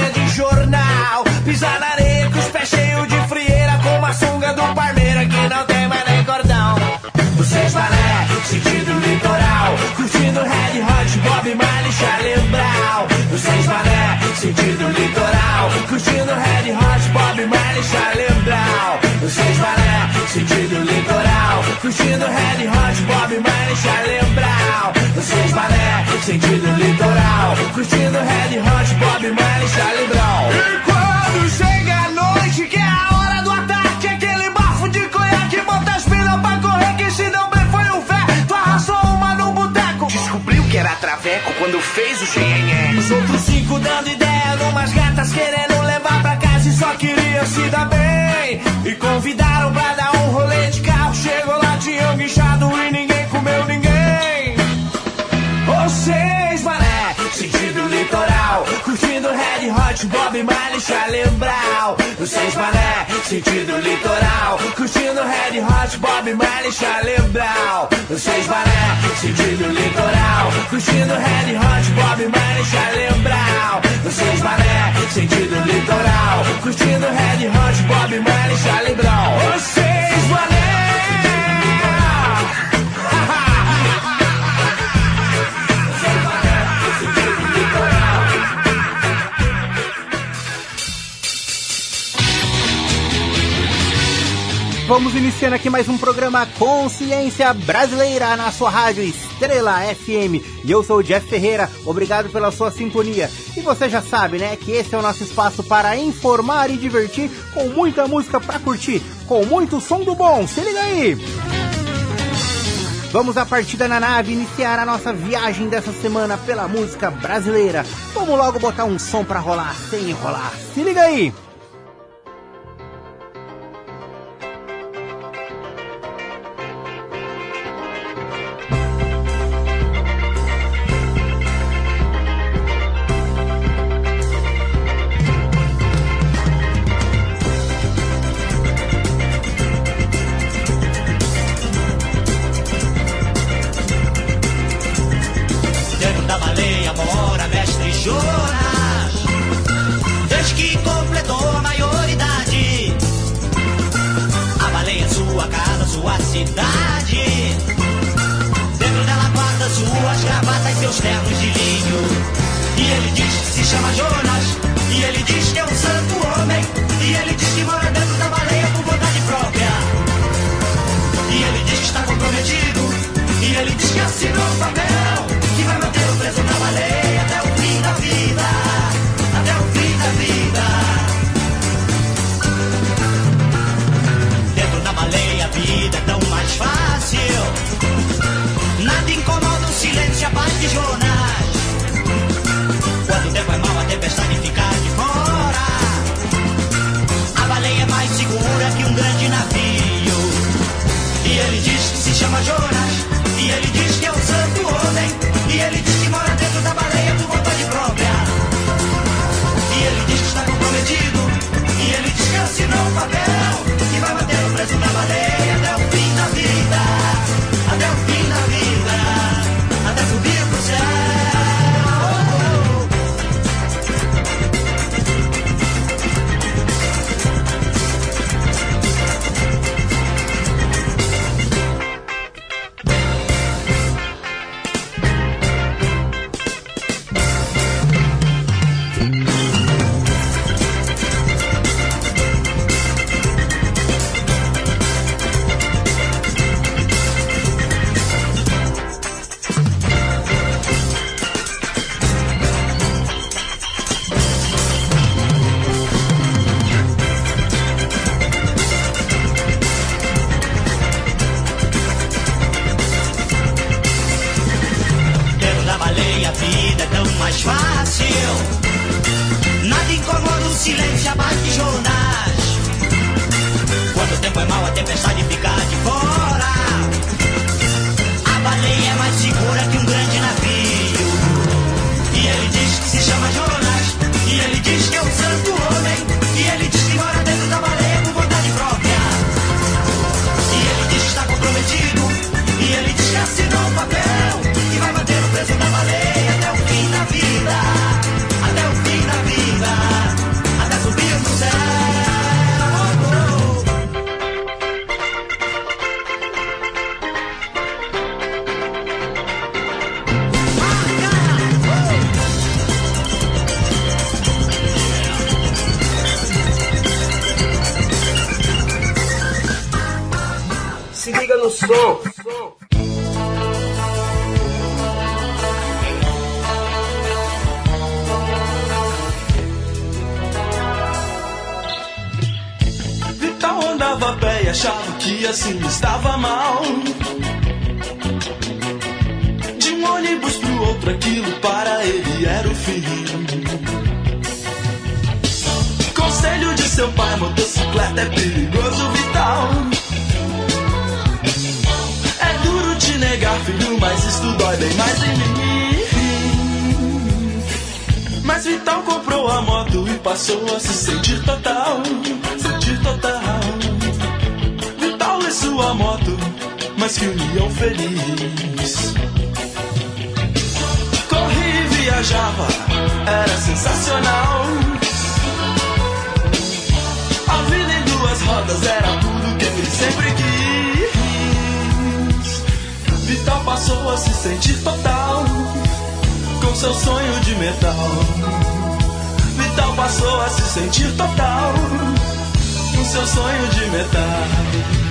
Banquinha de jornal. Pisa na areia com os pés cheios de frieira Com uma sunga do Parmeira que não tem mais nem cordão. Vocês balé, sentido litoral Curtindo Red Hot, Bob Marley, Charlie Brown. Vocês balé, sentido litoral Curtindo Red Hot, Bob Marley, Charlie Brown. Vocês balé, sentido litoral Curtindo Red Hot, Bob Marley, Charlie Brown. Vocês balé, sentido litoral Curtindo quando fez o xenhenhé Os outros cinco dando ideia numas gatas Querendo levar pra casa e só queria se dar bem. E convidaram pra dar um rolê de carro. Chegou lá, tinha um guinchado e ninguém comeu ninguém. Vocês, mané, litoral. Curtindo Red Hot, Bob Marley, Charlie Brown. Vocês, mané, sentido litoral. Curtindo Red Hot, Bob Marley, Charlie Brown. Vocês, mané, sentido litoral. Curtindo Red Hot, Bob Marley, Charlie Brown. Vocês, mané, sentido litoral. Curtindo Red Hot, Bob Marley, Charlie Brown. Vocês, mané Vamos iniciando aqui mais um programa Consciência Brasileira na sua rádio Estrela FM. E eu sou o Jeff Ferreira, obrigado pela sua sintonia. E você já sabe, né, que esse é o nosso espaço para informar e divertir com muita música para curtir, com muito som do bom. Se liga aí! Vamos a partida na nave iniciar a nossa viagem dessa semana pela música brasileira. Vamos logo botar um som para rolar sem enrolar. Se liga aí! Filho, mas isso dói bem mais em mim. Mas Vital comprou a moto e passou a se sentir total. Sentir total. Vital é sua moto, mas que união feliz. Corria e viajava, era sensacional. A vida em duas rodas era tudo que ele sempre quis. Vital passou a se sentir total com seu sonho de metal. Vital passou a se sentir total com seu sonho de metal.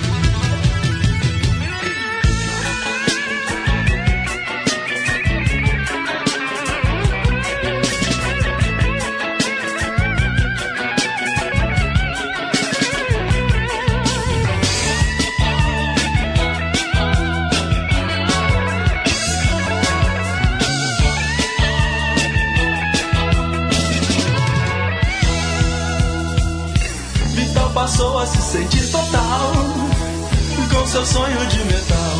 A se sentir total com seu sonho de metal.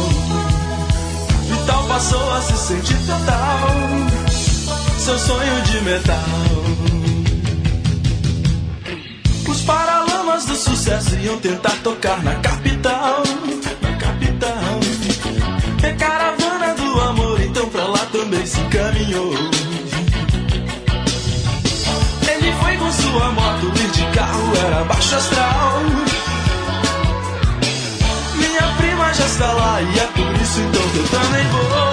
Vital passou a se sentir total, seu sonho de metal. Os paralamas do sucesso iam tentar tocar na capital, na capital. A caravana do amor então pra lá também se encaminhou. Sua moto, ir de carro era baixo astral. Minha prima já está lá e é por isso então que eu também vou.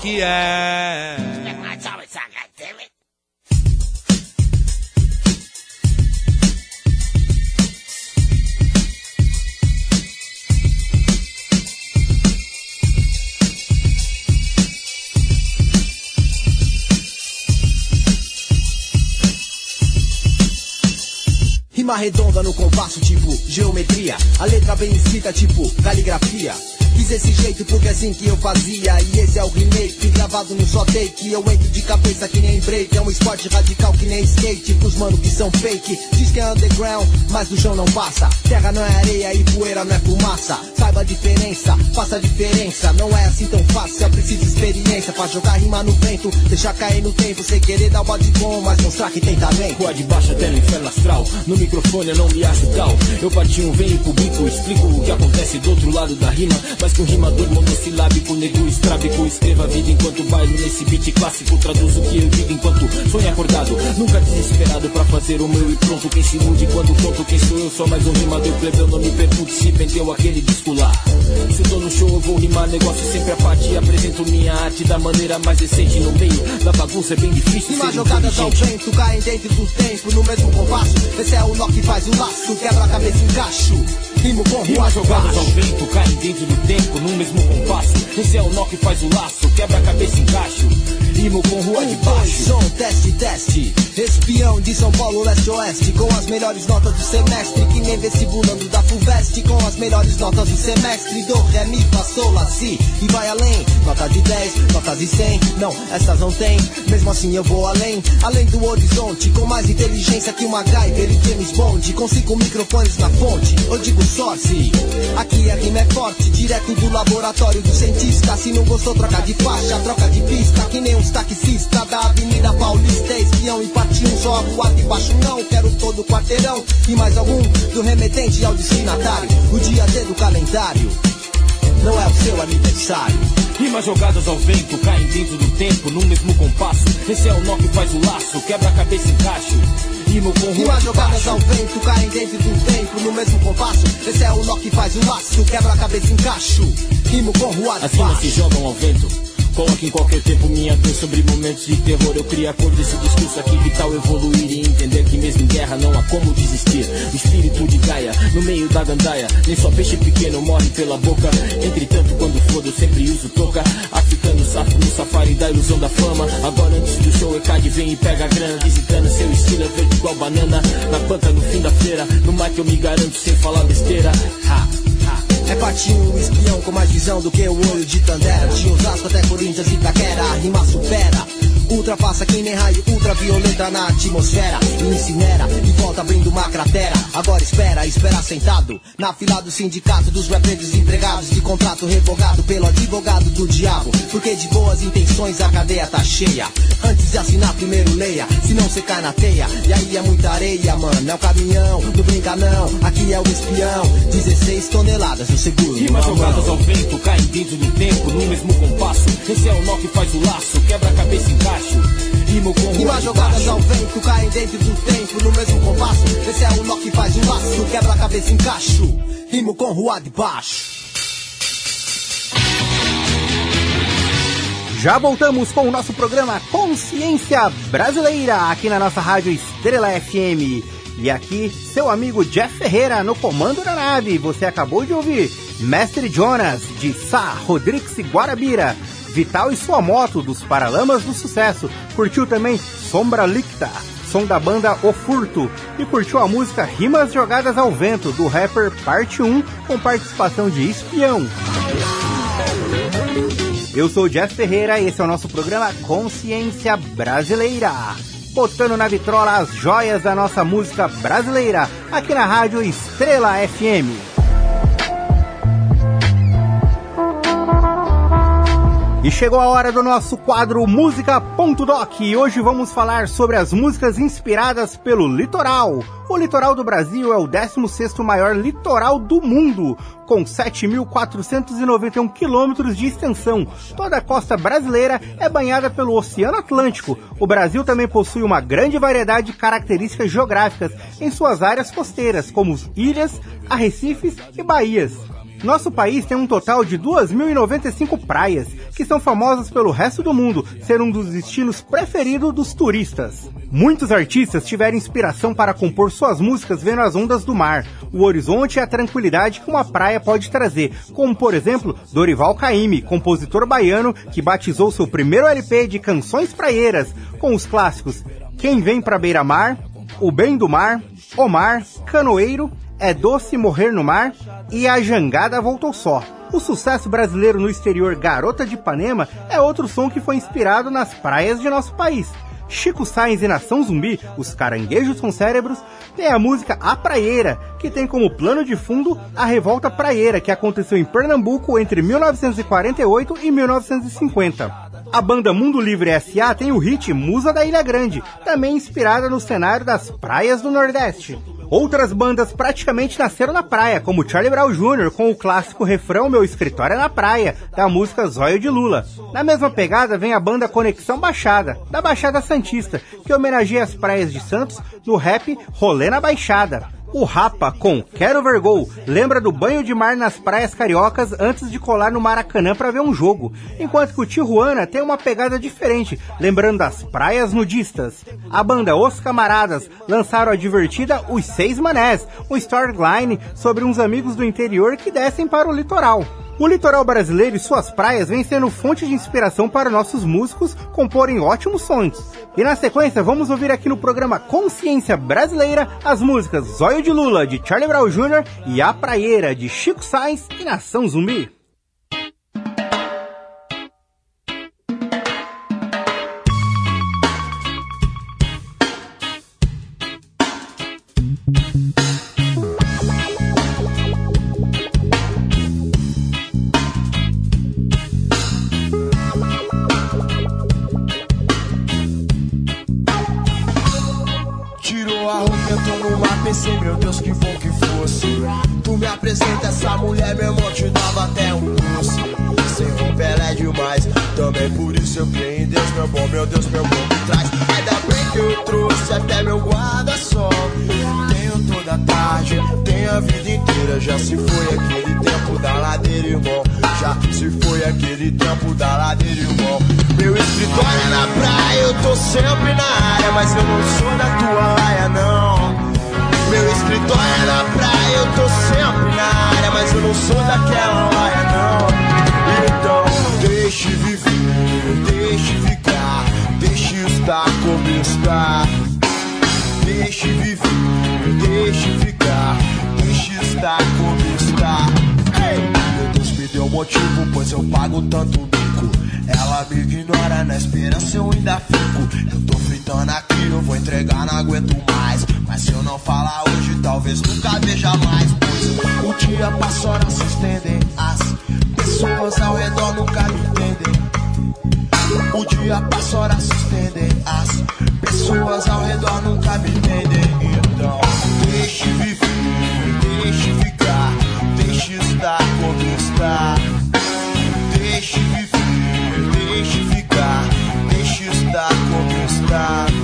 Que é. Rima redonda no compasso, tipo geometria. A letra bem escrita, tipo caligrafia. Quis esse jeito porque é assim que eu fazia. E esse é o remake, gravado no só take. Eu entro de cabeça que nem break. É um esporte radical que nem skate. Pros mano que são fake. Diz que é underground, mas do chão não passa. Terra não é areia e poeira não é fumaça. Saiba a diferença, faça a diferença. Não é assim tão fácil, é preciso experiência. Pra jogar rima no vento, deixar cair no tempo. Sem querer dar o bode bom, mas mostrar que tem talento. Rua de baixo até no inferno astral. No microfone eu não me acho tal. Eu partinho, venho e publico, explico o que acontece do outro lado da rima. Mas com rimador monossilábico, nego estrábico. Escreva a vida enquanto bailo nesse beat clássico. Traduzo o que eu digo enquanto sonho acordado. Nunca desesperado pra fazer o meu e pronto. Quem se ilude quando conto quem sou eu, só mais um rimador plebeu. Não me pergunte se vendeu aquele disco lá. Se eu tô no show, eu vou rimar negócio sempre a parte. Apresento minha arte da maneira mais decente. No meio da bagunça é bem difícil Rima ser jogadas ao inteligente. vento, caem dentro do tempo, no mesmo compasso. Esse é o nó que faz o laço, quebra a cabeça em cacho. Rimo com rua Rimas jogadas ao baixo. vento, caem dentro do tempo, no mesmo compasso. Esse é o nó que faz o laço, quebra a cabeça em cacho. Rimo com rua de Um, dois, baixo. som, teste, teste. Espião de São Paulo, leste-oeste. Com as melhores notas do semestre. Que nem vestibulando da FUVEST. Com as melhores notas do semestre. Do, ré, mi, fá, sol, lá, si. E vai além. Nota de 10, notas de 100. Não, essas não tem. Mesmo assim eu vou além. Além do horizonte. Com mais inteligência que uma MacGyver e James Bond. Com cinco microfones na fonte. Eu digo Aqui a rima é forte. Direto do laboratório do cientista. Se não gostou, troca de faixa, troca de pista. Que nem uns taxistas da Avenida Paulista. Espião e parte um só rua de baixo. Não quero todo o quarteirão. E mais algum do remetente ao destinatário. O dia D do calendário. Não é o seu aniversário. Rimas jogadas ao vento, caem dentro do tempo, no mesmo compasso. Esse é o nó que faz o laço, quebra a cabeça em cacho. Rimo com Rimas jogadas ao vento, caem dentro do tempo, no mesmo compasso. Esse é o nó que faz o laço, quebra a cabeça em cacho. Rimo com rua de As rimas se jogam ao vento. Coloque em qualquer tempo minha dor sobre momentos de terror. Eu crio a cor desse discurso aqui. Que tal evoluir e entender que mesmo em guerra não há como desistir? O espírito de Gaia, no meio da gandaia. Nem só peixe pequeno morre pela boca. Entretanto, quando foda, eu sempre uso toca. Africano safo no safari da ilusão da fama. Agora antes do show, ECAD vem e pega a grana. Visitando seu estilo é verde igual banana. Na planta no fim da feira. No mic eu me garanto sem falar besteira. Ha. É patinho, espião com mais visão do que o olho de Tandera. De Osasco até Corinthians e Itaquera, a rima supera. Ultrapassa que nem raio ultraviolenta na atmosfera. E incinera e volta abrindo uma cratera. Agora espera, espera sentado. Na fila do sindicato dos rappers desempregados. De contrato revogado pelo advogado do diabo. Porque de boas intenções a cadeia tá cheia. Antes de assinar, primeiro leia. Se não você cai na teia. E aí é muita areia, mano. É o caminhão, não brinca não. Aqui é o espião. 16 toneladas, eu seguro. Rimas jogadas ao vento, caem dentro do tempo, no mesmo compasso. Esse é o nó que faz o laço, quebra a cabeça em cacho. Rimo com de jogadas ao vento, caem dentro do tempo, no mesmo compasso. Esse é o nó que faz o laço, quebra a cabeça em cacho. Rimo com rua de baixo. Já voltamos com o nosso programa Consciência Brasileira, aqui na nossa rádio Estrela FM. E aqui, seu amigo Jeff Ferreira no comando da nave. Você acabou de ouvir Mestre Jonas, de Sá, Rodrigues e Guarabira. Vital e sua moto, dos Paralamas do Sucesso. Curtiu também Sombra Licta, som da banda O Furto. E curtiu a música Rimas Jogadas ao Vento, do rapper Parte 1, com participação de Espião. Eu sou Jeff Ferreira e esse é o nosso programa Consciência Brasileira. Botando na vitrola as joias da nossa música brasileira, aqui na rádio Estrela FM. E chegou a hora do nosso quadro Música.doc e hoje vamos falar sobre as músicas inspiradas pelo litoral. O litoral do Brasil é o 16º maior litoral do mundo, com 7.491 quilômetros de extensão. Toda a costa brasileira é banhada pelo Oceano Atlântico. O Brasil também possui uma grande variedade de características geográficas em suas áreas costeiras, como ilhas, arrecifes e baías. Nosso país tem um total de 2.095 praias, que são famosas pelo resto do mundo, ser um dos destinos preferidos dos turistas. Muitos artistas tiveram inspiração para compor suas músicas vendo as ondas do mar, o horizonte e a tranquilidade que uma praia pode trazer, como por exemplo Dorival Caymmi, compositor baiano que batizou seu primeiro LP de canções praieiras, com os clássicos Quem Vem Pra Beira Mar, O Bem do Mar, O Mar, Canoeiro, é Doce Morrer no Mar e A Jangada Voltou Só. O sucesso brasileiro no exterior Garota de Ipanema é outro som que foi inspirado nas praias de nosso país. Chico Sainz e Nação Zumbi, Os Caranguejos com Cérebros, tem a música A Praieira, que tem como plano de fundo a revolta praieira que aconteceu em Pernambuco entre 1948 e 1950. A banda Mundo Livre S.A. tem o hit Musa da Ilha Grande, também inspirada no cenário das praias do Nordeste. Outras bandas praticamente nasceram na praia, como Charlie Brown Jr. com o clássico refrão Meu Escritório é na Praia, da música Zóio de Lula. Na mesma pegada vem a banda Conexão Baixada, da Baixada Santista, que homenageia as praias de Santos no rap Rolê na Baixada. O Rapa com Quero Ver Gol lembra do banho de mar nas praias cariocas antes de colar no Maracanã para ver um jogo, enquanto que o Tijuana tem uma pegada diferente, lembrando das praias nudistas. A banda Os Camaradas lançaram a divertida Os Seis Manés, um storyline sobre uns amigos do interior que descem para o litoral. O litoral brasileiro e suas praias vêm sendo fonte de inspiração para nossos músicos comporem ótimos sons. E na sequência, vamos ouvir aqui no programa Consciência Brasileira as músicas Zóio de Lula, de Charlie Brown Jr. e A Praieira, de Chico Sainz e Nação Zumbi. Não sou daquela laia, não. Então, deixe viver, deixe ficar, deixe estar como está. Deixe viver, deixe ficar, deixe estar como está. Meu Deus me deu motivo, pois eu pago tanto mico. Ela me ignora, na esperança eu ainda fico. Eu tô fritando aqui, eu vou entregar, não aguento mais. Mas se eu não falar hoje, talvez nunca veja mais. O dia passa, horas se estendem. As pessoas ao redor nunca entendem. O dia passa, horas se estendem. As pessoas ao redor nunca me entendem. Então, deixe viver, deixe ficar, deixe estar como está. Deixe viver, deixe ficar, deixe estar como está.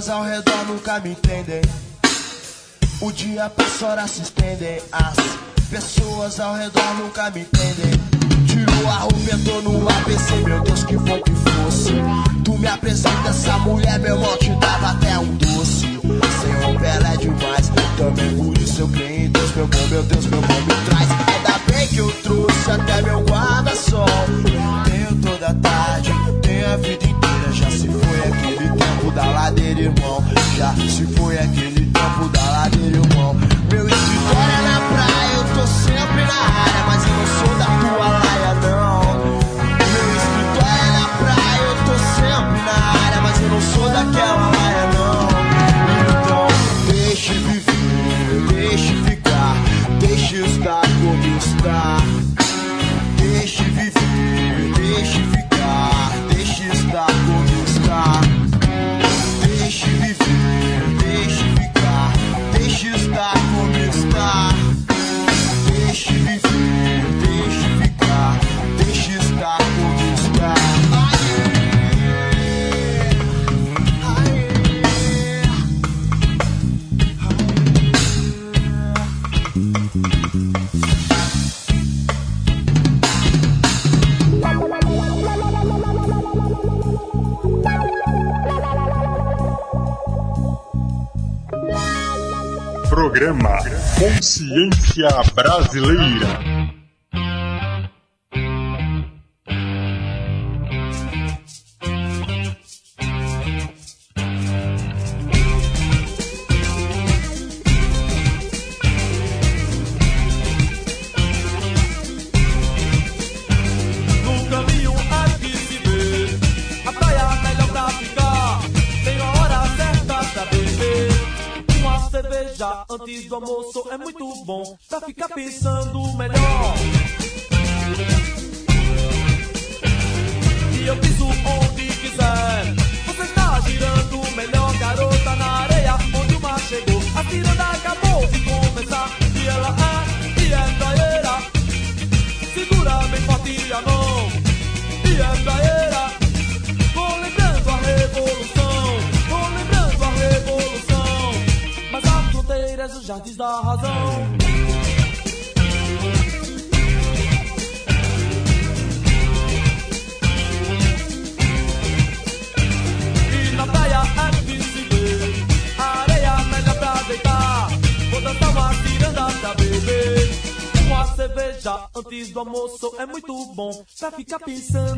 Pessoas ao redor nunca me entendem. O dia passa, horas se estendem. As pessoas ao redor nunca me entendem. Tiro a roupa, tô no ABC, meu Deus, que bom que fosse. Tu me apresenta essa mulher, meu irmão, te dava até um doce. Sem um Pelé demais, também por isso eu creio Já. Se Consciência Brasileira. Pra ficar pensando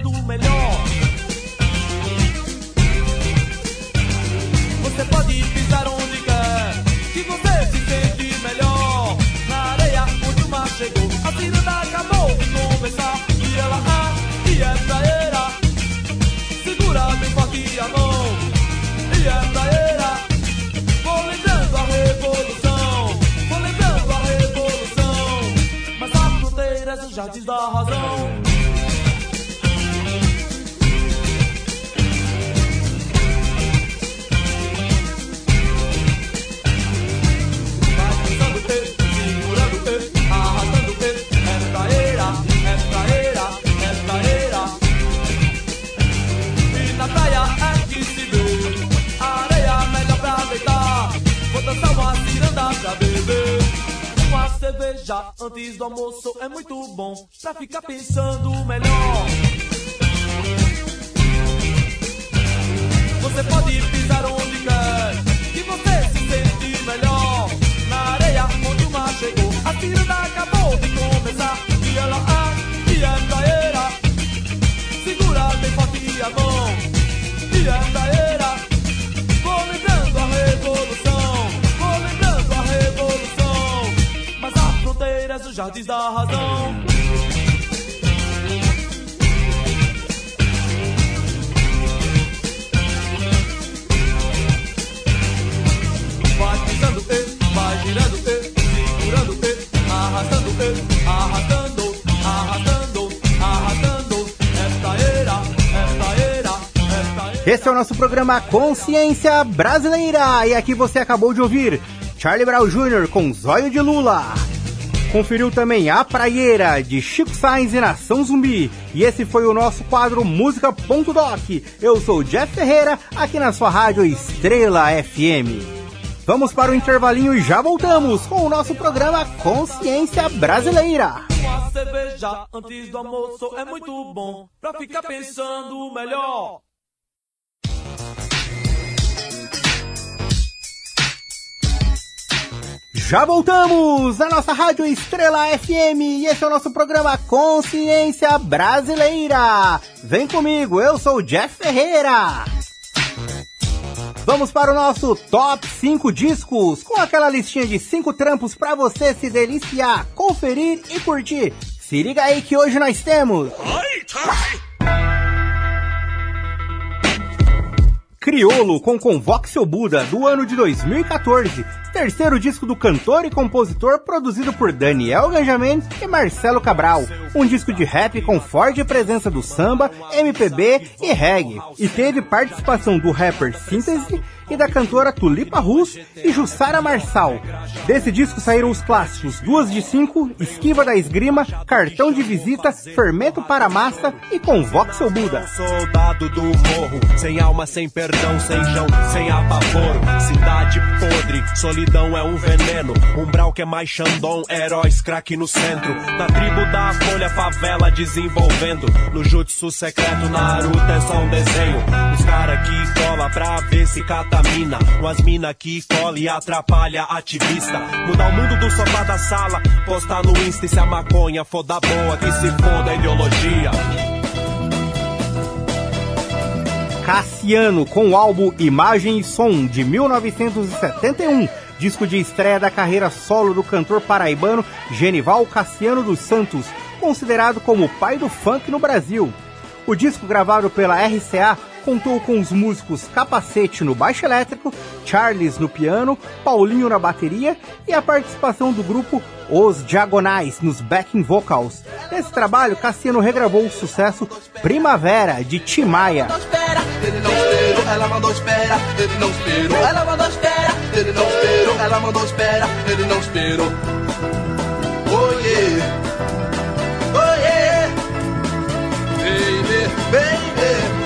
jardins da razão. Vai pisando, e, vai girando, e, segurando, e, arrastando, e, arrastando, arrastando, arrastando. É praeira, é praeira. Esse é o nosso programa Consciência Brasileira. E aqui você acabou de ouvir Charlie Brown Jr. com Zóio de Lula. Conferiu também A Praieira, de Chico Sainz e Nação Zumbi. E esse foi o nosso quadro Música.doc. Eu sou Jeff Ferreira, aqui na sua rádio Estrela FM. Vamos para o intervalinho e já voltamos com o nosso programa Consciência Brasileira. Uma cerveja antes do almoço é muito bom pra ficar pensando melhor. Já voltamos na nossa rádio Estrela FM e esse é o nosso programa Consciência Brasileira. Vem comigo, eu sou o Jeff Ferreira. Vamos para o nosso top 5 discos, com aquela listinha de 5 trampos para você se deliciar, conferir e curtir. Se liga aí que hoje nós temos Criolo com Convoque Seu Buda, do ano de 2014. Terceiro disco do cantor e compositor, produzido por Daniel Ganjamin e Marcelo Cabral. Um disco de rap com forte presença do samba, MPB e reggae. E teve participação do rapper Síntese e da cantora Tulipa Rus e Jussara Marçal. Desse disco saíram os clássicos Duas de Cinco, Esquiva da Esgrima, Cartão de Visita, Fermento para Massa e Convoque Seu Buda. Soldado do morro, sem alma, sem perdão, sem chão, sem apavoro. Cidade podre, solidão é um veneno. Umbral que é mais Xandão, heróis, craque no centro. Na tribo da folha, favela desenvolvendo. No jutsu secreto, Naruto é só um desenho. Os cara que cola pra ver se catamina. Umas mina que cola e atrapalha ativista. Mudar o mundo do sofá da sala, postar no Insta e se a maconha for da boa, que se foda a ideologia. Cassiano com o álbum Imagem e Som de 1971, disco de estreia da carreira solo do cantor paraibano Genival Cassiano dos Santos, considerado como o pai do funk no Brasil. O disco gravado pela RCA contou com os músicos Capacete no baixo elétrico, Charles no piano, Paulinho na bateria e a participação do grupo Os Diagonais nos backing vocals. Nesse trabalho, Cassiano regravou o sucesso Primavera de Timaya. Oh baby, baby.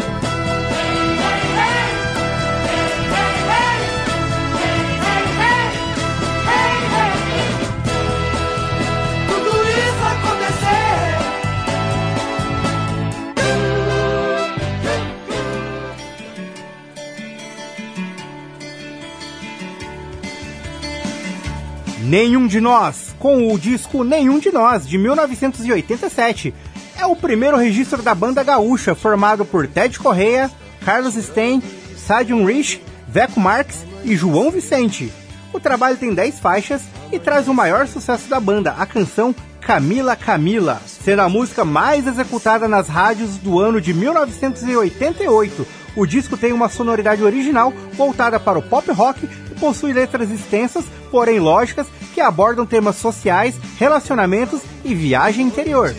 Nenhum de Nós, com o disco Nenhum de Nós, de 1987. É o primeiro registro da banda gaúcha, formado por Ted Correia, Carlos Stein, Sadium Rich, Veco Marques e João Vicente. O trabalho tem 10 faixas e traz o maior sucesso da banda, a canção Camila Camila, sendo a música mais executada nas rádios do ano de 1988. O disco tem uma sonoridade original voltada para o pop rock e possui letras extensas, porém lógicas, que abordam temas sociais, relacionamentos e viagem interior.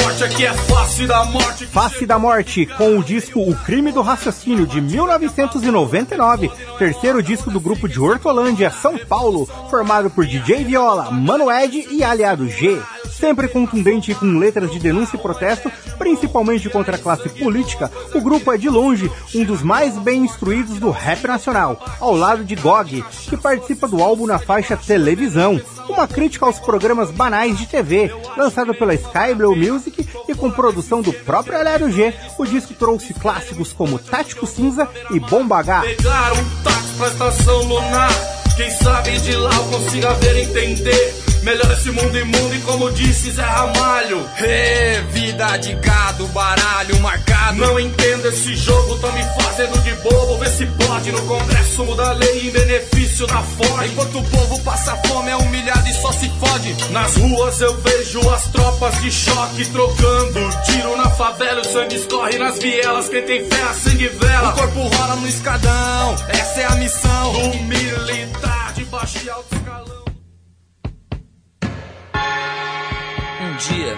Forte aqui é face da morte. Face da Morte, com o disco O Crime do Raciocínio de 1999, terceiro disco do grupo de Hortolândia, São Paulo, formado por DJ Viola, Mano Ed e Aliado G. Sempre contundente com letras de denúncia e protesto, principalmente contra a classe política, o grupo é de longe um dos mais bem instruídos do rap nacional, ao lado de Gog, que participa do álbum na faixa Televisão, uma crítica aos programas banais de TV, lançado pela Sky Blue Music e com produção do próprio Aliado G, o disco trouxe clássicos como Tático Cinza e Bomba H. Pegar um pra estação lunar. Quem sabe de lá eu consiga ver entender. Melhor esse mundo imundo e como disse Zé Ramalho. Rê, vida de gado, baralho marcado. Não entendo esse jogo, tão me fazendo de bobo. Vê se pode no Congresso mudar a lei em benefício da Ford. Enquanto o povo passa fome, é humilhado e só se fode. Nas ruas eu vejo as tropas de choque trocando. Tiro na favela, o sangue escorre nas vielas. Quem tem fé, a sangue vela. O corpo rola no escadão, essa é a missão do militar de baixo e alto escalão. Um dia,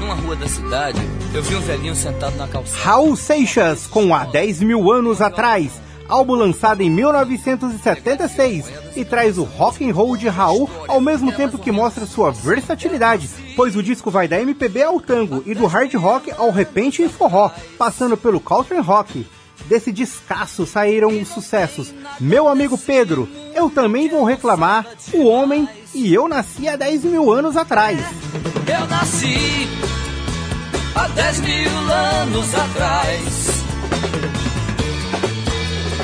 numa rua da cidade, eu vi um velhinho sentado na calçada. Raul Seixas, com Há 10 mil anos atrás, álbum lançado em 1976 e traz o rock and roll de Raul ao mesmo tempo que mostra sua versatilidade, pois o disco vai da MPB ao tango e do hard rock ao repente e forró, passando pelo country rock. Desse descasso saíram os sucessos Meu Amigo Pedro, Eu Também Vou Reclamar, O Homem e Eu Nasci há 10 mil anos atrás. Eu nasci há 10 mil anos atrás.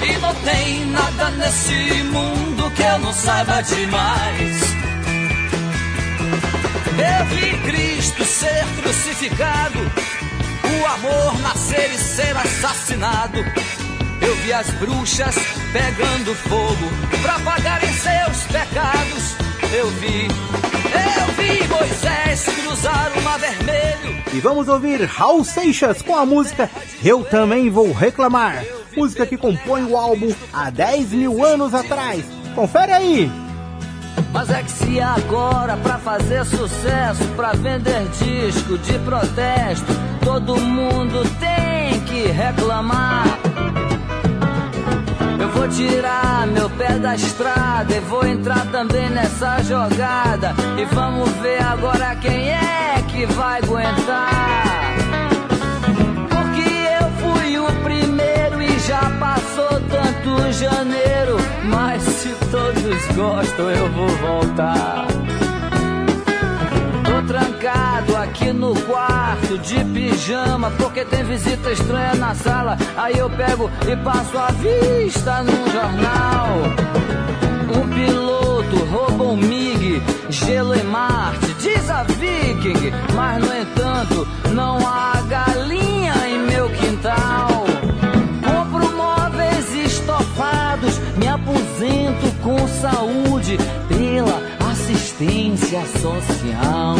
E não tem nada nesse mundo que eu não saiba demais. Eu vi Cristo ser crucificado, o amor nascer e ser assassinado. Eu vi as bruxas pegando fogo pra pagarem seus pecados. Eu vi, eu vi Moisés cruzar o mar vermelho. E vamos ouvir Raul Seixas com a música Eu Também Vou Reclamar, música que compõe o álbum há 10 mil anos atrás. Confere aí! Mas é que se agora pra fazer sucesso, pra vender disco de protesto, todo mundo tem que reclamar. Eu vou tirar meu pé da estrada e vou entrar também nessa jogada. E vamos ver agora quem é que vai aguentar. Porque eu fui o primeiro e já passou tanto janeiro. Mas se todos gostam, eu vou voltar. Tô trancado aqui no quarto de pijama porque tem visita estranha na sala. Aí eu pego e passo a vista num jornal. Um piloto roubou um MiG, gelo em Marte, diz a Viking. Mas no entanto, não há galinha aposento com saúde pela assistência social.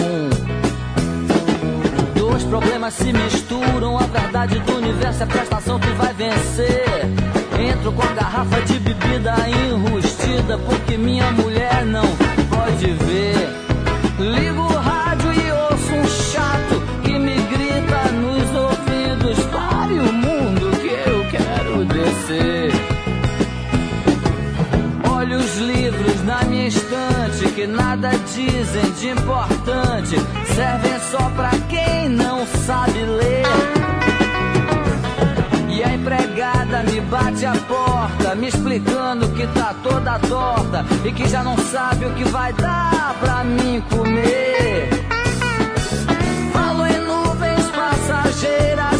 Dois problemas se misturam, a verdade do universo é a prestação que vai vencer. Entro com a garrafa de bebida enrustida, porque minha mulher não pode ver. Ligo o que nada dizem de importante servem só pra quem não sabe ler. E a empregada me bate a porta, me explicando que tá toda torta e que já não sabe o que vai dar pra mim comer. Falo em nuvens passageiras,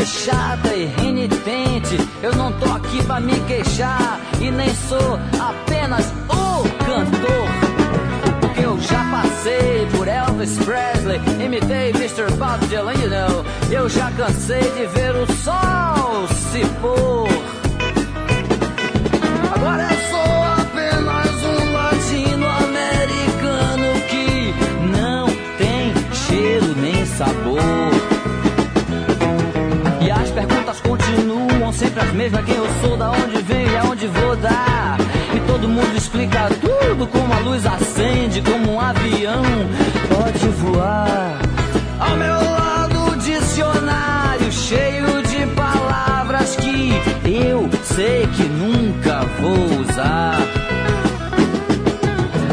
voz chata e renitente, eu não tô aqui pra me queixar e nem sou apenas o cantor. Porque eu já passei por Elvis Presley, imitei Mr. Bob Dylan, you know. Eu já cansei de ver o sol se pôr. Mesmas: quem eu sou, da onde venho e aonde vou dar. E todo mundo explica tudo como a luz acende, como um avião pode voar. Ao meu lado, o dicionário cheio de palavras que eu sei que nunca vou usar.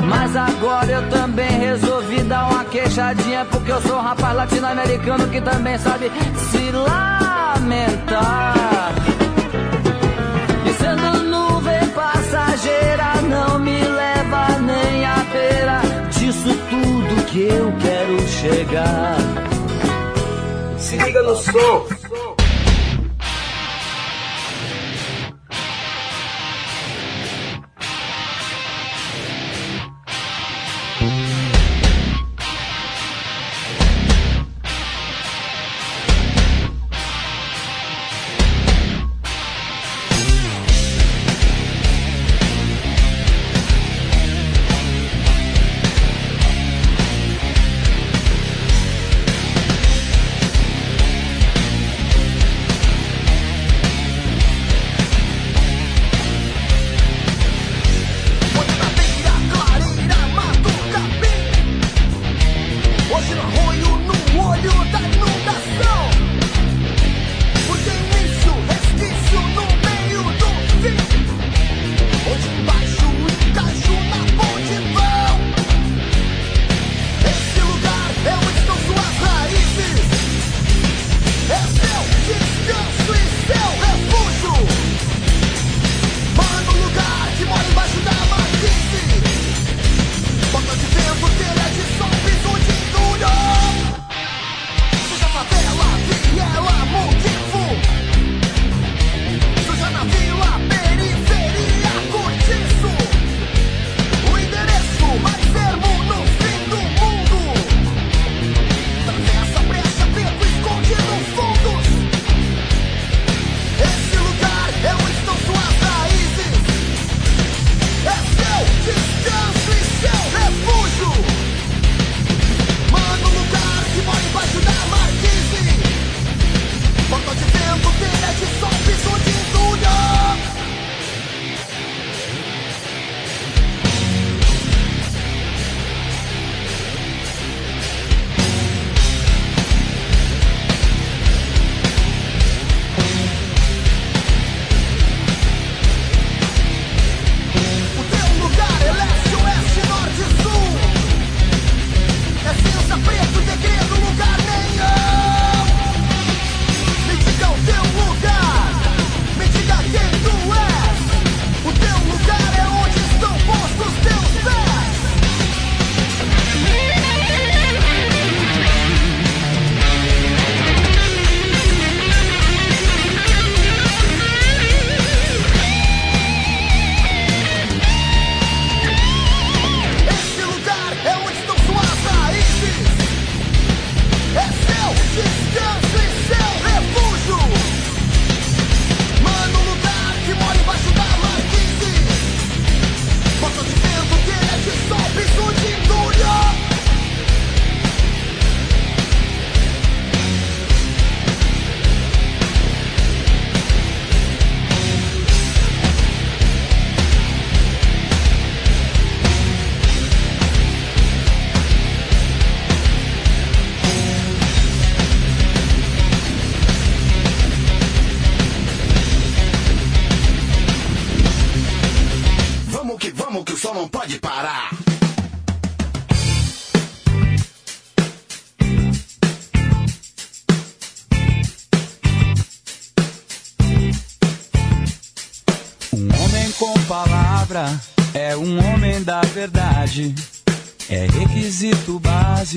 Mas agora eu também resolvi dar uma queixadinha porque eu sou um rapaz latino-americano que também sabe se lamentar. Não me leva nem à beira disso tudo que eu quero chegar. Se liga no som.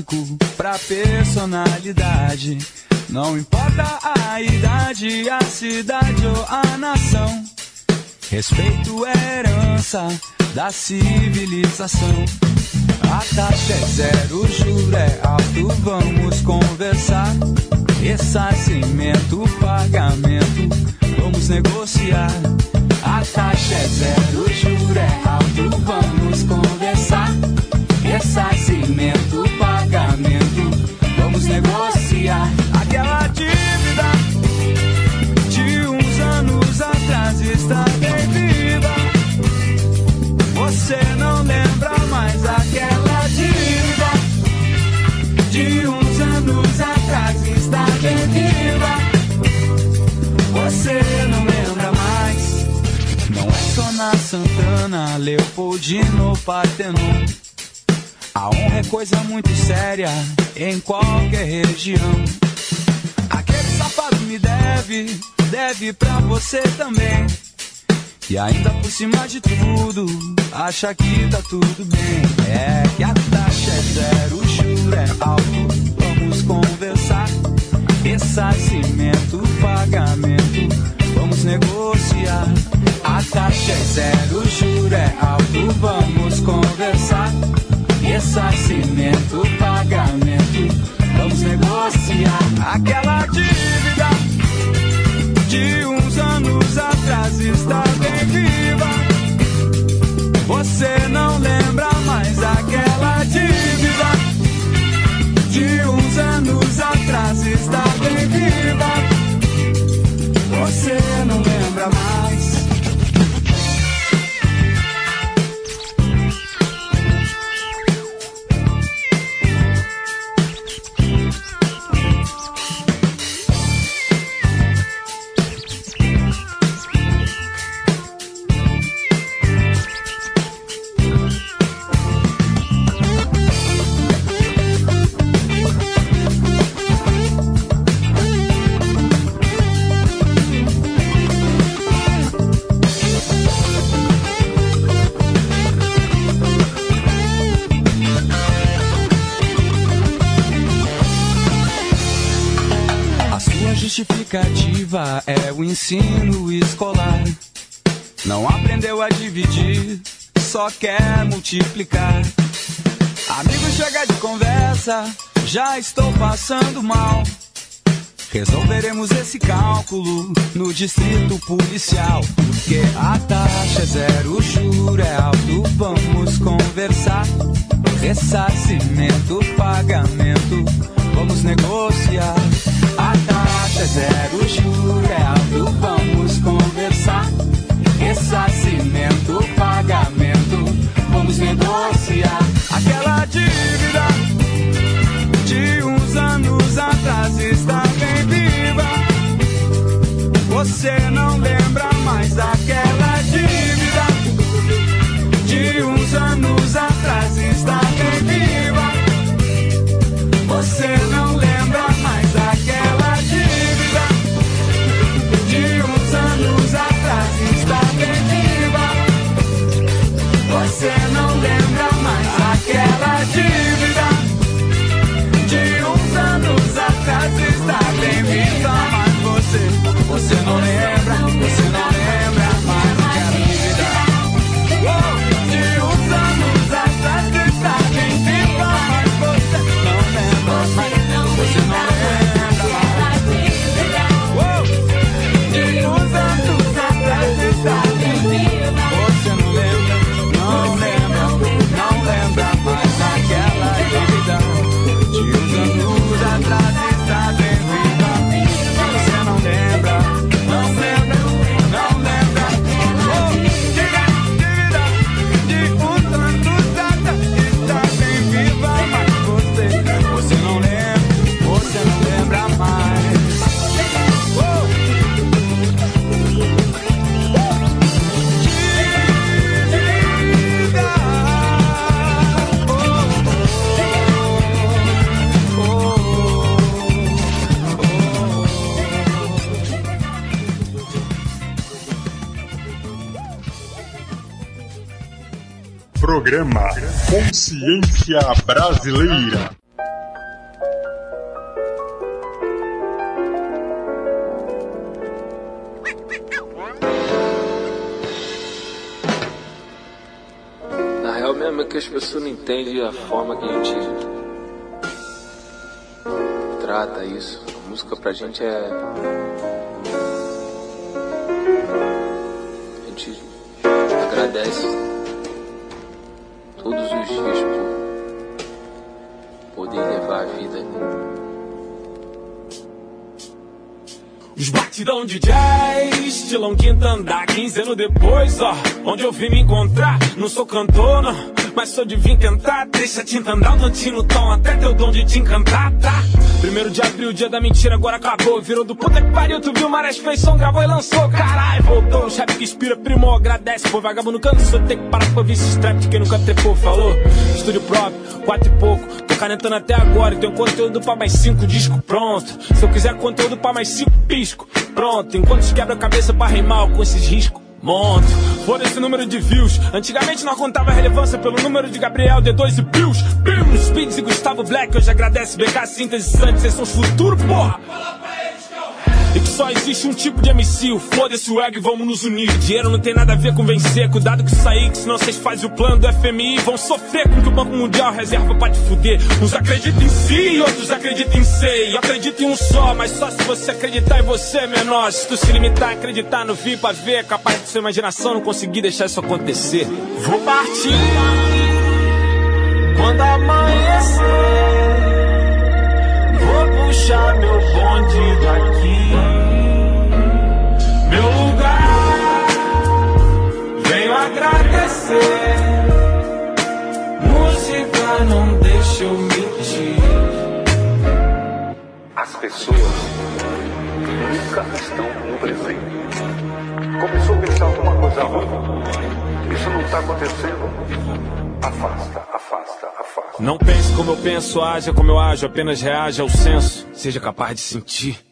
Básico pra personalidade. Não importa a idade, a cidade ou a nação. Respeito é herança da civilização. A taxa é zero, o juro é alto, vamos conversar. Ressarcimento, pagamento, vamos negociar. A taxa é zero, o juro é alto, vamos conversar. Ressarcimento, Partenon. A honra é coisa muito séria em qualquer região. Aquele safado me deve, deve pra você também. E ainda por cima de tudo, acha que tá tudo bem. É que a taxa é zero, o juro é alto. Vamos conversar. Ressarcimento, pagamento, vamos negociar. A taxa é zero, juro é alto. Vamos conversar. Ressarcimento, pagamento, vamos negociar. Aquela dívida de uns anos atrás está bem viva. Você não lembra mais aquela dívida de uns anos atrás está bem viva. Justificativa é o ensino escolar. Não aprendeu a dividir, só quer multiplicar. Amigo, chega de conversa, já estou passando mal. Resolveremos esse cálculo no distrito policial. Porque a taxa é zero, o juro é alto, vamos conversar. Ressarcimento, pagamento, vamos negociar. É zero, juro é alto, vamos conversar. Ressarcimento, pagamento, vamos negociar. Aquela dívida de uns anos atrás está bem viva. Você não lembra você não lembra. Programa Consciência Brasileira. Na real mesmo é que as pessoas não entendem a forma que a gente trata isso. A música pra gente é. Batidão de jazz, estilão quinta andar 15 anos depois, ó Onde eu vim me encontrar, não sou cantor, não Mas sou de vir tentar, deixa a tinta andar O no tom, até teu dom de te encantar, tá? Primeiro de abril, dia da mentira, agora acabou. Virou do puta que pariu, tu viu, Marés fez som, gravou e lançou. Caralho, voltou, chefe que inspira, primou, agradece. Pô, vagabundo cansou, tem que parar pra ver esse strap quem nunca trepou, falou. Estúdio próprio, quatro e pouco canetando até agora e tenho conteúdo pra mais cinco discos pronto Se eu quiser conteúdo pra mais cinco pisco Pronto, enquanto os quebra a cabeça pra rimar com esses riscos Monto, foda esse número de views. Antigamente nós contava relevância pelo número de Gabriel, D2 e Pius. Pius, Speeds e Gustavo Black. Hoje agradece BK, Síntese, Santos, vocês são os futuro, porra. Que só existe um tipo de MC, foda-se o egg, vamos nos unir. Dinheiro não tem nada a ver com vencer, cuidado isso aí, que senão vocês fazem o plano do FMI. Vão sofrer com que o Banco Mundial reserva pra te fuder. Uns acreditam em si outros acreditam em. Eu acredito em um só, mas só se você acreditar em você, menor. Se tu se limitar a acreditar no vir pra ver, capaz de sua imaginação não conseguir deixar isso acontecer. Vou partir quando amanhecer. Vou puxar meu bonde daqui. Agradecer. Música não deixa eu mentir. As pessoas nunca estão no presente. Começou a pensar alguma coisa ruim. Isso não está acontecendo. Afasta, afasta, afasta. Não pense como eu penso, haja como eu ajo, apenas reaja ao senso. Seja capaz de sentir.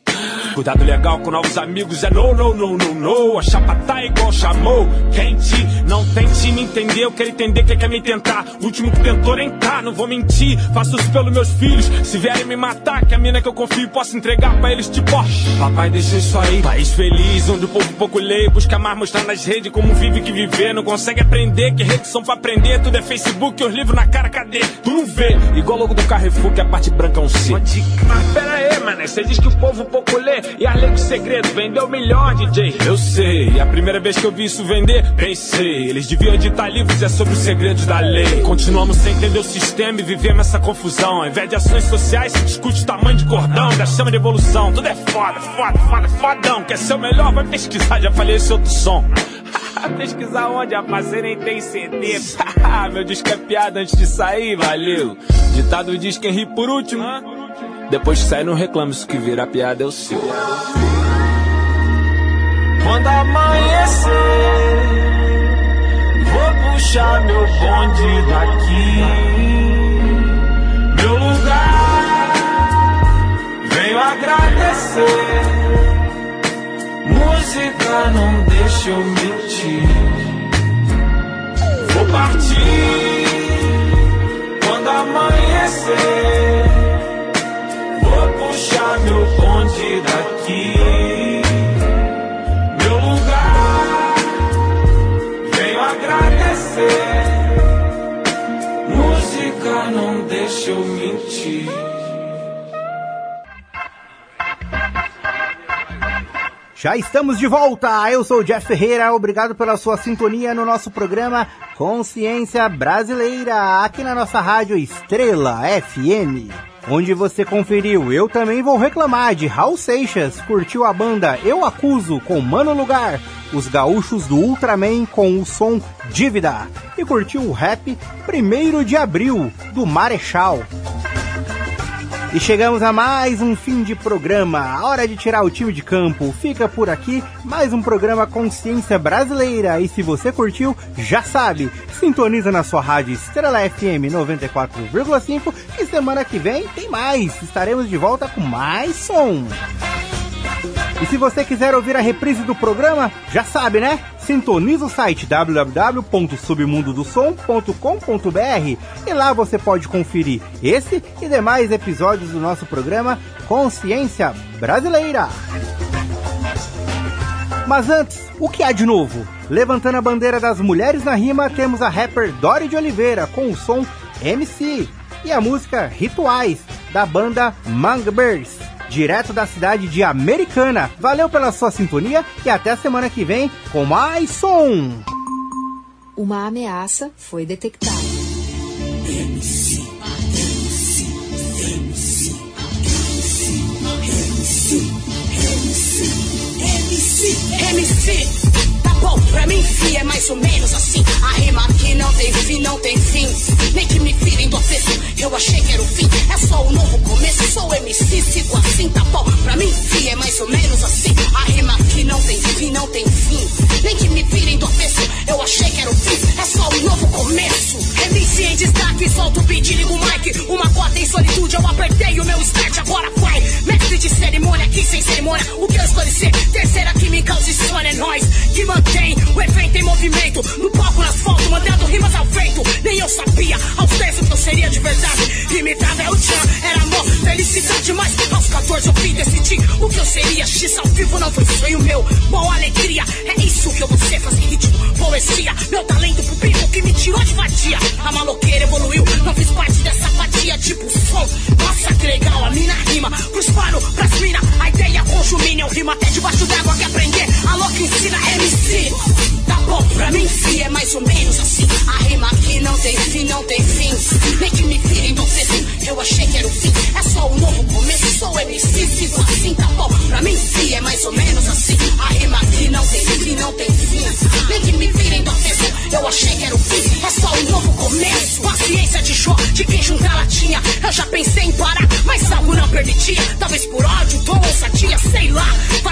Cuidado legal com novos amigos é no, no, no, no, no. A chapa tá igual chamou. Quente, não tente me entender, eu quero entender quem quer me tentar. O último que tentou nem tá, não vou mentir. Faço isso pelos meus filhos. Se vierem me matar, que a mina que eu confio posso entregar pra eles, tipo, ó. Papai deixou isso aí. País feliz, onde o povo pouco lê. Busca mais mostrar nas redes como vive que viver. Não consegue aprender, que redes são pra aprender. Tudo é Facebook, os livros na cara, cadê? Tu não vê. Igual logo do Carrefour, que a parte branca é um C. Mas pera aí, mano. Você diz que o povo pouco lê. E a lei do segredo vendeu melhor, DJ. Eu sei, a primeira vez que eu vi isso vender, pensei. Eles deviam editar livros, é sobre os segredos da lei. Continuamos sem entender o sistema e vivemos essa confusão. Ao invés de ações sociais, se discute o tamanho de cordão, da chama de evolução. Tudo é foda, foda, foda, fodão. Quer ser o melhor? Vai pesquisar, já falei esse outro som. Pesquisar onde a parceira nem tem CD. Meu disco é piada antes de sair, valeu. Ditado diz quem ri por último. Depois sai, não reclame, isso que virar piada é o seu. Quando amanhecer, vou puxar meu bonde daqui. Meu lugar, venho agradecer. Música não deixa eu mentir. Vou partir quando amanhecer. Puxar meu bonde daqui. Meu lugar, venho agradecer. Música não deixa eu mentir. Já estamos de volta! Eu sou o Jeff Ferreira, obrigado pela sua sintonia no nosso programa Consciência Brasileira, aqui na nossa rádio Estrela FM. Onde você conferiu Eu Também Vou Reclamar de Raul Seixas, curtiu a banda Eu Acuso com Mano Lugar, os gaúchos do Ultraman com o som Dívida. E curtiu o rap 1 de Abril do Marechal. E chegamos a mais um fim de programa. A hora de tirar o time de campo. Fica por aqui mais um programa Consciência Brasileira. E se você curtiu, já sabe, sintoniza na sua rádio Estrela FM 94,5 que semana que vem tem mais. Estaremos de volta com mais som. E se você quiser ouvir a reprise do programa, já sabe, né? Sintoniza o site www.submundodosom.com.br e lá você pode conferir esse e demais episódios do nosso programa Consciência Brasileira. Mas antes, o que há de novo? Levantando a bandeira das mulheres na rima, temos a rapper Dori de Oliveira com o som MC e a música Rituais da banda Mangbirds direto da cidade de Americana. Valeu pela sua sintonia e até a semana que vem com mais som. Uma ameaça foi detectada. MC, MC, MC, MC, MC, MC, MC. Bom, pra mim, fi, é mais ou menos assim. A rima aqui não tem fim, não tem fim. Nem que me virem do avesso, eu achei que era o fim. É só um novo começo, sou MC, sigo assim, tá bom. Pra mim, fi, é mais ou menos assim. A rima aqui não tem fim, não tem fim. Nem que me virem do avesso, eu achei que era o fim. É só um novo começo. MC em destaque, solta o beat, liga o mic. Uma cota em solitude, eu apertei o meu start, agora vai. Mestre de cerimônia, aqui sem cerimônia. O que eu escolhi ser? Terceira que me causa insônia, é nóis. Que mantém o evento em movimento. No palco, no asfalto, mandando rimas ao vento. Nem eu sabia aos 10 o que eu seria de verdade. Imitava é o Tchan, era amor, felicidade. Mas aos 14 eu fui decidir o que eu seria. X ao vivo não foi sonho meu, boa alegria. É isso que eu vou ser, fazer ritmo, poesia. Meu talento pro bico que me tirou de vadia. A maloqueira evoluiu, não fiz parte dessa fatia tipo som. Nossa, que legal, a mina rima. Pros paro, pras mina, a ideia conjumina. Eu rimo até debaixo d'água que aprender. A louca ensina MC. Tá bom, pra mim, fi, é mais ou menos assim. A rima aqui não tem fim, não tem fim. Nem que me virem fim, eu achei que era o fim. É só um novo começo, sou MC, sigo assim, tá bom. Pra mim, fi, é mais ou menos assim. A rima aqui não tem fim, não tem fim. Nem que me virem fim, eu achei que era o fim. É só um novo começo. Paciência de Jó, de quem juntar latinha. Eu já pensei em parar, mas algo não permitia. Talvez por ódio, dom ou satia, sei lá.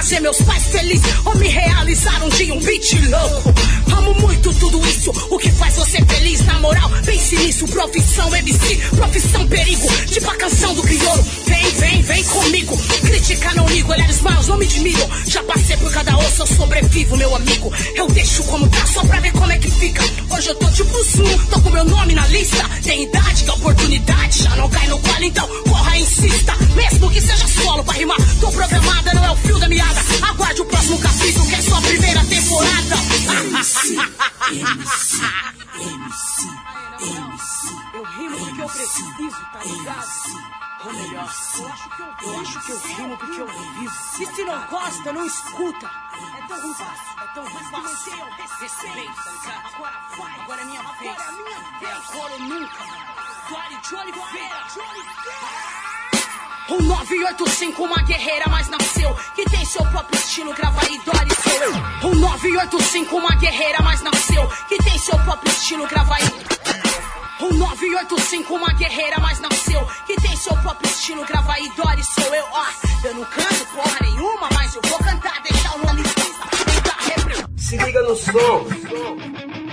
Fazer meus pais felizes ou me realizar um dia um beat louco. Amo muito tudo isso, o que faz você feliz. Na moral, pense nisso. Profissão MC, profissão perigo. Tipo a canção do crioulo. Vem, vem, vem comigo. Criticar não ligo, olhar os maus, não me admiro. Já passei por cada osso, eu sobrevivo, meu amigo. Eu deixo como tá só pra ver como é que fica. Hoje eu tô tipo zoom, tô com meu nome na lista. Tem idade, que oportunidade já não cai no colo, então corra insista. Mesmo que seja solo pra rimar, tô programada, não é o fio da meada. Aguarde o próximo capítulo, que é só a primeira temporada. Eu rimo porque eu preciso, tá ligado? Ou melhor, eu acho que eu, eu acho que eu rimo porque eu vivo. E se não gosta, não escuta. É tão ruim fácil, é tão fácil. Tá? Agora vai, agora é minha vez. Agora é minha vez. Agora nunca. Dori de Oliveira. Um 985, uma guerreira, mas nasceu. Que tem seu próprio estilo, grava aí, Dori sou eu. Um 985, uma guerreira, mas nasceu. Que tem seu próprio estilo, grava aí. Um 985, uma guerreira, mas nasceu. Que tem seu próprio estilo, grava aí, Dori sou eu. Ó, eu não canto porra nenhuma, mas eu vou cantar, deixar o nome repre... Se liga no som.